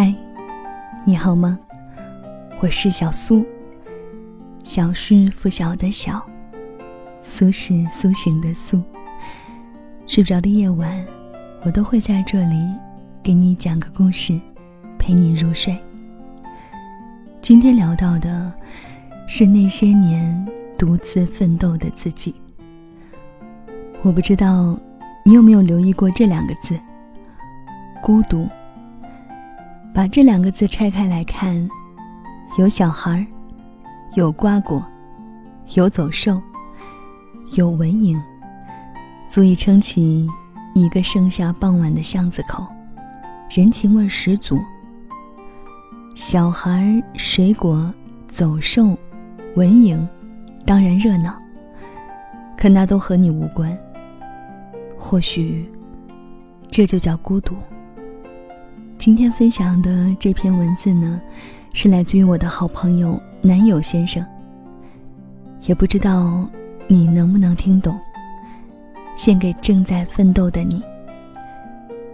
嗨，你好吗？我是小苏。小是拂晓的小，苏是苏醒的苏。睡不着的夜晚，我都会在这里给你讲个故事，陪你入睡。今天聊到的是那些年独自奋斗的自己。我不知道你有没有留意过这两个字——孤独。把这两个字拆开来看，有小孩儿，有瓜果，有走兽，有蚊蝇，足以撑起一个盛夏傍晚的巷子口，人情味十足。小孩儿、水果、走兽、蚊蝇，当然热闹，可那都和你无关。或许，这就叫孤独。今天分享的这篇文字呢，是来自于我的好朋友男友先生。也不知道你能不能听懂。献给正在奋斗的你。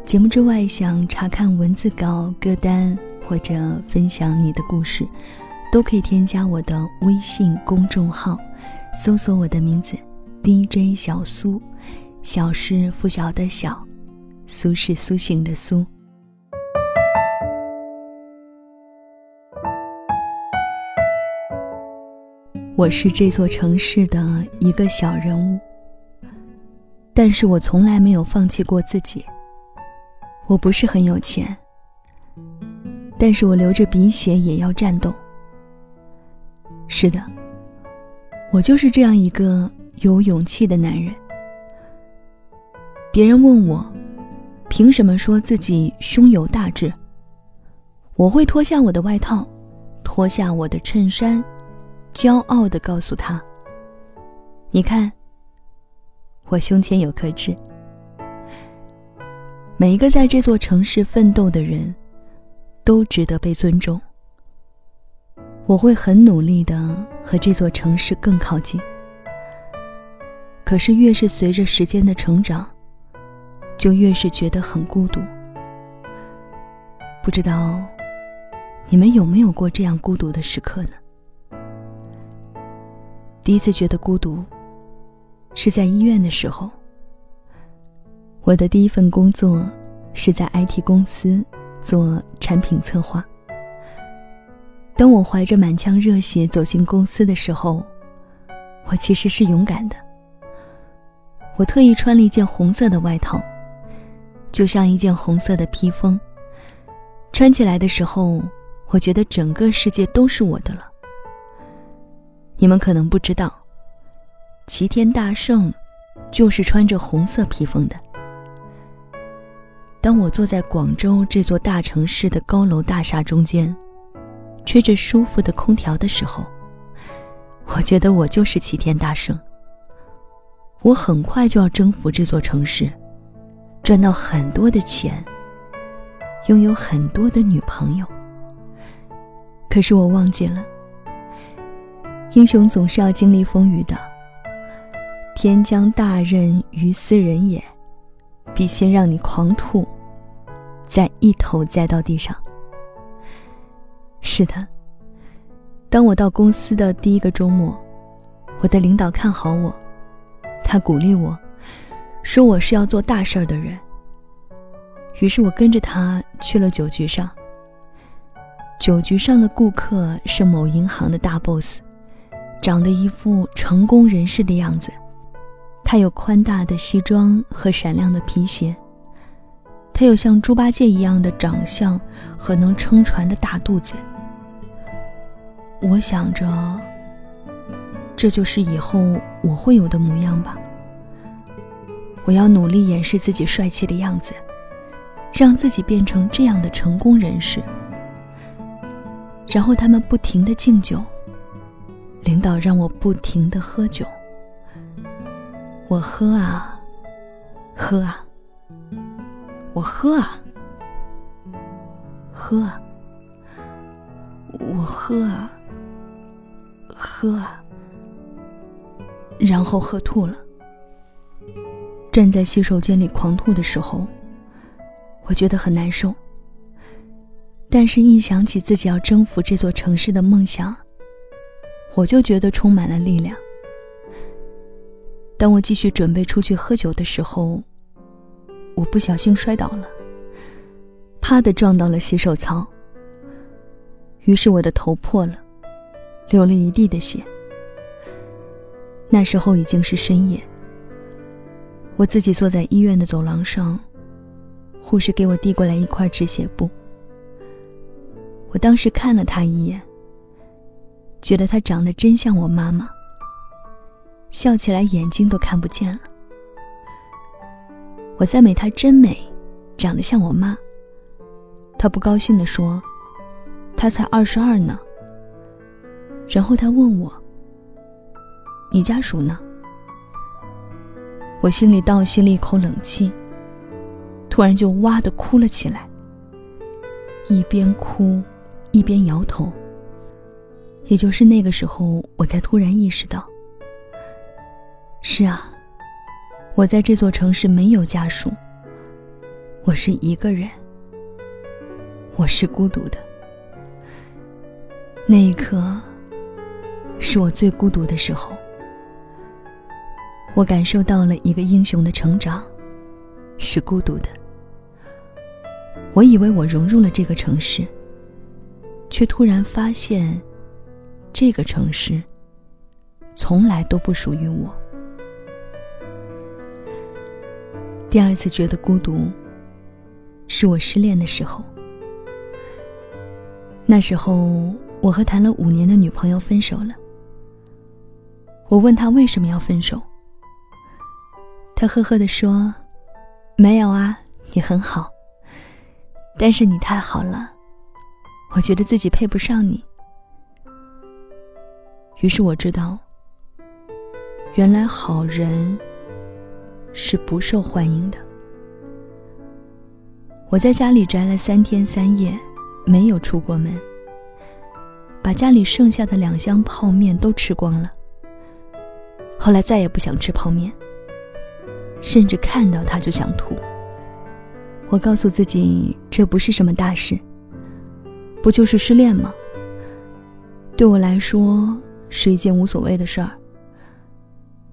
节目之外，想查看文字稿、歌单或者分享你的故事，都可以添加我的微信公众号，搜索我的名字 DJ 小苏，小是拂晓的小，苏是苏醒的苏。我是这座城市的一个小人物，但是我从来没有放弃过自己。我不是很有钱，但是我流着鼻血也要战斗。是的，我就是这样一个有勇气的男人。别人问我，凭什么说自己胸有大志？我会脱下我的外套，脱下我的衬衫。骄傲的告诉他：“你看，我胸前有颗痣。每一个在这座城市奋斗的人，都值得被尊重。我会很努力的和这座城市更靠近。可是，越是随着时间的成长，就越是觉得很孤独。不知道你们有没有过这样孤独的时刻呢？”第一次觉得孤独，是在医院的时候。我的第一份工作是在 IT 公司做产品策划。当我怀着满腔热血走进公司的时候，我其实是勇敢的。我特意穿了一件红色的外套，就像一件红色的披风。穿起来的时候，我觉得整个世界都是我的了。你们可能不知道，齐天大圣就是穿着红色披风的。当我坐在广州这座大城市的高楼大厦中间，吹着舒服的空调的时候，我觉得我就是齐天大圣。我很快就要征服这座城市，赚到很多的钱，拥有很多的女朋友。可是我忘记了。英雄总是要经历风雨的。天将大任于斯人也，必先让你狂吐，再一头栽到地上。是的，当我到公司的第一个周末，我的领导看好我，他鼓励我，说我是要做大事儿的人。于是我跟着他去了酒局上。酒局上的顾客是某银行的大 boss。长得一副成功人士的样子，他有宽大的西装和闪亮的皮鞋，他有像猪八戒一样的长相和能撑船的大肚子。我想着，这就是以后我会有的模样吧。我要努力掩饰自己帅气的样子，让自己变成这样的成功人士。然后他们不停的敬酒。领导让我不停的喝酒，我喝啊，喝啊，我喝啊，喝啊，我喝啊，喝啊，然后喝吐了。站在洗手间里狂吐的时候，我觉得很难受，但是，一想起自己要征服这座城市的梦想，我就觉得充满了力量。当我继续准备出去喝酒的时候，我不小心摔倒了，啪的撞到了洗手槽。于是我的头破了，流了一地的血。那时候已经是深夜，我自己坐在医院的走廊上，护士给我递过来一块止血布。我当时看了他一眼，觉得他长得真像我妈妈，笑起来眼睛都看不见了。我赞美她真美，长得像我妈。她不高兴地说：“她才二十二呢。”然后她问我：“你家属呢？”我心里倒吸了一口冷气，突然就哇的哭了起来，一边哭一边摇头。也就是那个时候，我才突然意识到：是啊。我在这座城市没有家属，我是一个人，我是孤独的。那一刻，是我最孤独的时候。我感受到了一个英雄的成长，是孤独的。我以为我融入了这个城市，却突然发现，这个城市从来都不属于我。第二次觉得孤独，是我失恋的时候。那时候，我和谈了五年的女朋友分手了。我问他为什么要分手，他呵呵的说：“没有啊，你很好，但是你太好了，我觉得自己配不上你。”于是我知道，原来好人。是不受欢迎的。我在家里宅了三天三夜，没有出过门。把家里剩下的两箱泡面都吃光了。后来再也不想吃泡面，甚至看到它就想吐。我告诉自己这不是什么大事，不就是失恋吗？对我来说是一件无所谓的事儿。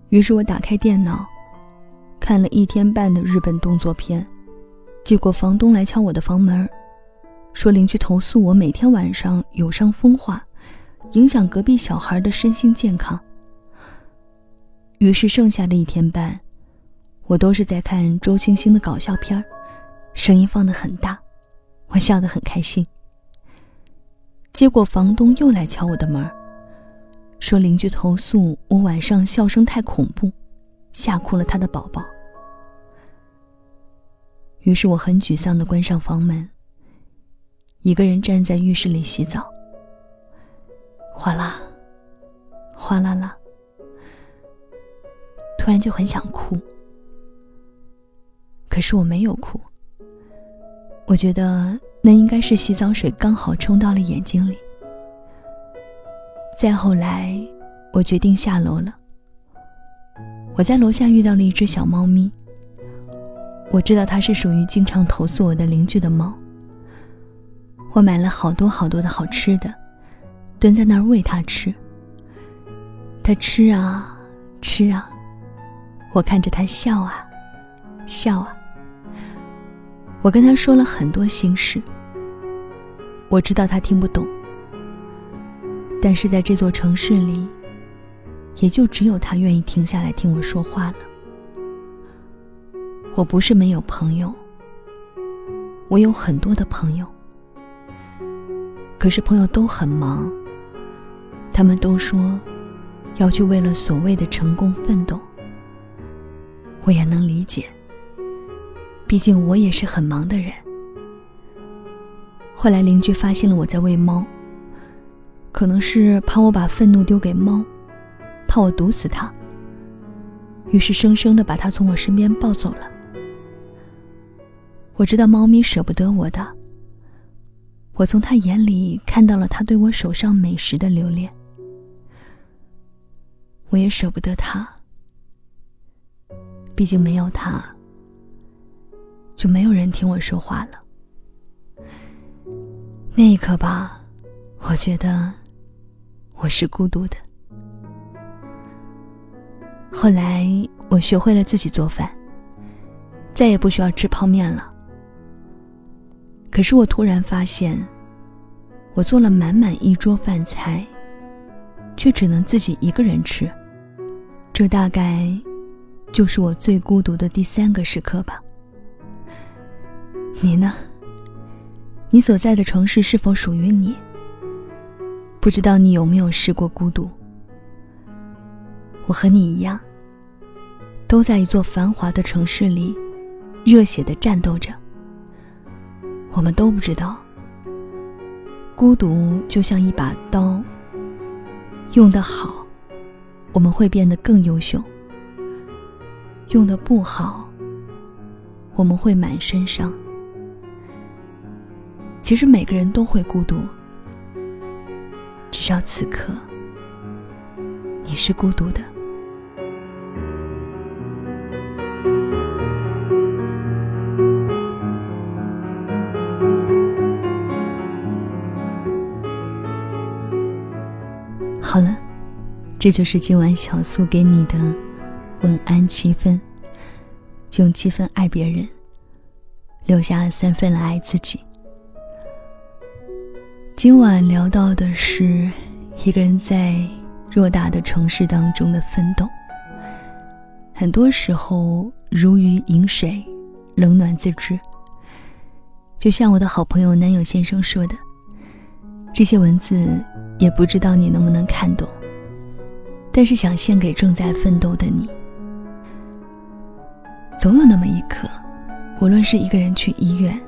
于是我打开电脑。看了一天半的日本动作片，结果房东来敲我的房门，说邻居投诉我每天晚上有伤风化，影响隔壁小孩的身心健康。于是剩下的一天半，我都是在看周星星的搞笑片声音放得很大，我笑得很开心。结果房东又来敲我的门，说邻居投诉我晚上笑声太恐怖。吓哭了他的宝宝。于是我很沮丧的关上房门，一个人站在浴室里洗澡。哗啦，哗啦啦，突然就很想哭。可是我没有哭。我觉得那应该是洗澡水刚好冲到了眼睛里。再后来，我决定下楼了。我在楼下遇到了一只小猫咪。我知道它是属于经常投诉我的邻居的猫。我买了好多好多的好吃的，蹲在那儿喂它吃。它吃啊吃啊，我看着它笑啊笑啊。我跟它说了很多心事。我知道它听不懂，但是在这座城市里。也就只有他愿意停下来听我说话了。我不是没有朋友，我有很多的朋友，可是朋友都很忙。他们都说要去为了所谓的成功奋斗，我也能理解。毕竟我也是很忙的人。后来邻居发现了我在喂猫，可能是怕我把愤怒丢给猫。怕我毒死它，于是生生的把它从我身边抱走了。我知道猫咪舍不得我的，我从他眼里看到了他对我手上美食的留恋。我也舍不得他，毕竟没有他，就没有人听我说话了。那一刻吧，我觉得我是孤独的。后来我学会了自己做饭，再也不需要吃泡面了。可是我突然发现，我做了满满一桌饭菜，却只能自己一个人吃。这大概就是我最孤独的第三个时刻吧。你呢？你所在的城市是否属于你？不知道你有没有试过孤独？我和你一样，都在一座繁华的城市里，热血的战斗着。我们都不知道，孤独就像一把刀，用得好，我们会变得更优秀；用得不好，我们会满身伤。其实每个人都会孤独，至少此刻你是孤独的。好了，这就是今晚小苏给你的晚安七分。用七分爱别人，留下三分来爱自己。今晚聊到的是一个人在偌大的城市当中的奋斗。很多时候如鱼饮水，冷暖自知。就像我的好朋友男友先生说的，这些文字也不知道你能不能看懂，但是想献给正在奋斗的你。总有那么一刻，无论是一个人去医院，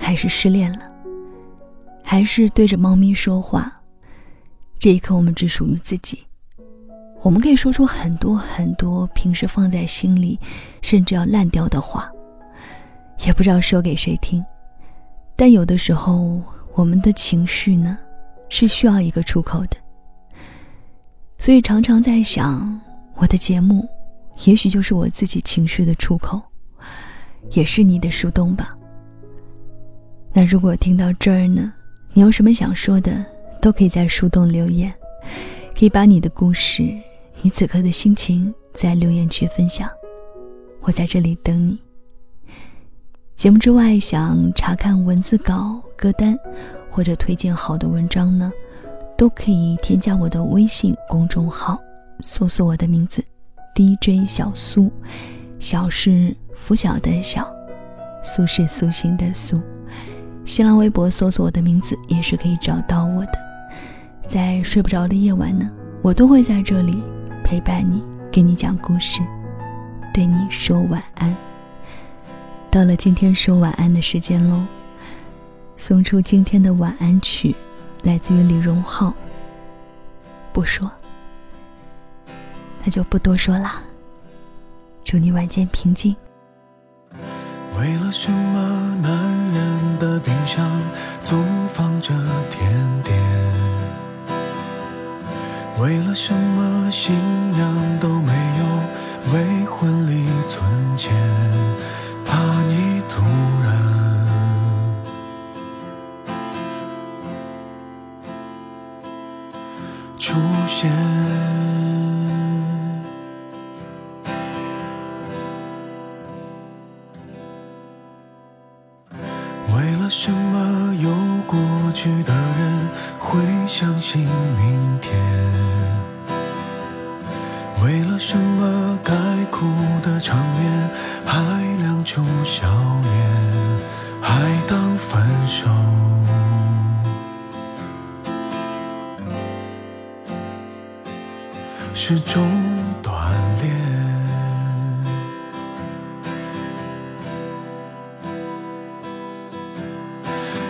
还是失恋了。还是对着猫咪说话，这一刻我们只属于自己。我们可以说出很多很多平时放在心里，甚至要烂掉的话，也不知道说给谁听。但有的时候，我们的情绪呢，是需要一个出口的。所以常常在想，我的节目，也许就是我自己情绪的出口，也是你的树洞吧。那如果听到这儿呢？你有什么想说的，都可以在树洞留言，可以把你的故事、你此刻的心情在留言区分享，我在这里等你。节目之外，想查看文字稿、歌单或者推荐好的文章呢，都可以添加我的微信公众号，搜索我的名字 DJ 小苏，小是拂晓的小，苏是苏醒的苏。新浪微博搜索我的名字也是可以找到我的。在睡不着的夜晚呢，我都会在这里陪伴你，给你讲故事，对你说晚安。到了今天说晚安的时间喽，送出今天的晚安曲，来自于李荣浩。不说，那就不多说啦。祝你晚间平静。为了什么男人的冰箱总放着甜点？为了什么新娘都没有为婚礼存钱？怕你突然出现。为了什么有过去的人会相信明天？为了什么该哭的场面还亮出笑脸，还当分手？是种。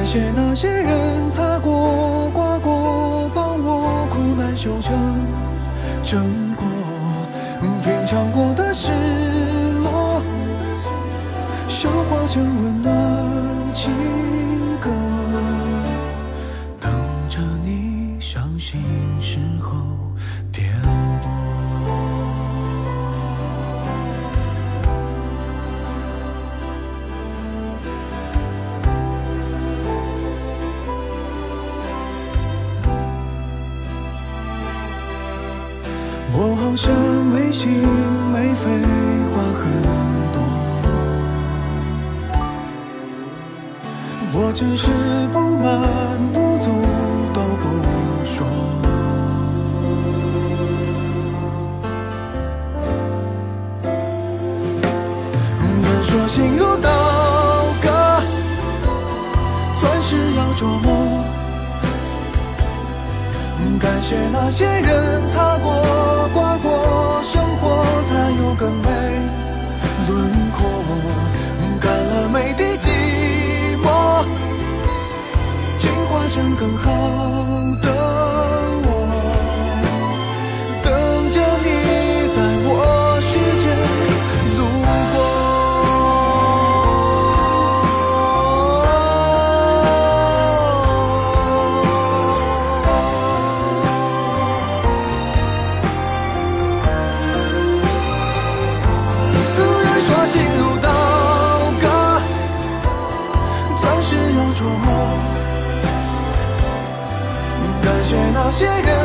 感谢那些人擦过刮过帮我苦难修成正果品尝过的失落消化成温暖。我只是不满不足都不说。人说心如刀割，钻石要琢磨。感谢那些人擦过、刮过，生活才有更美成更好的 llegar.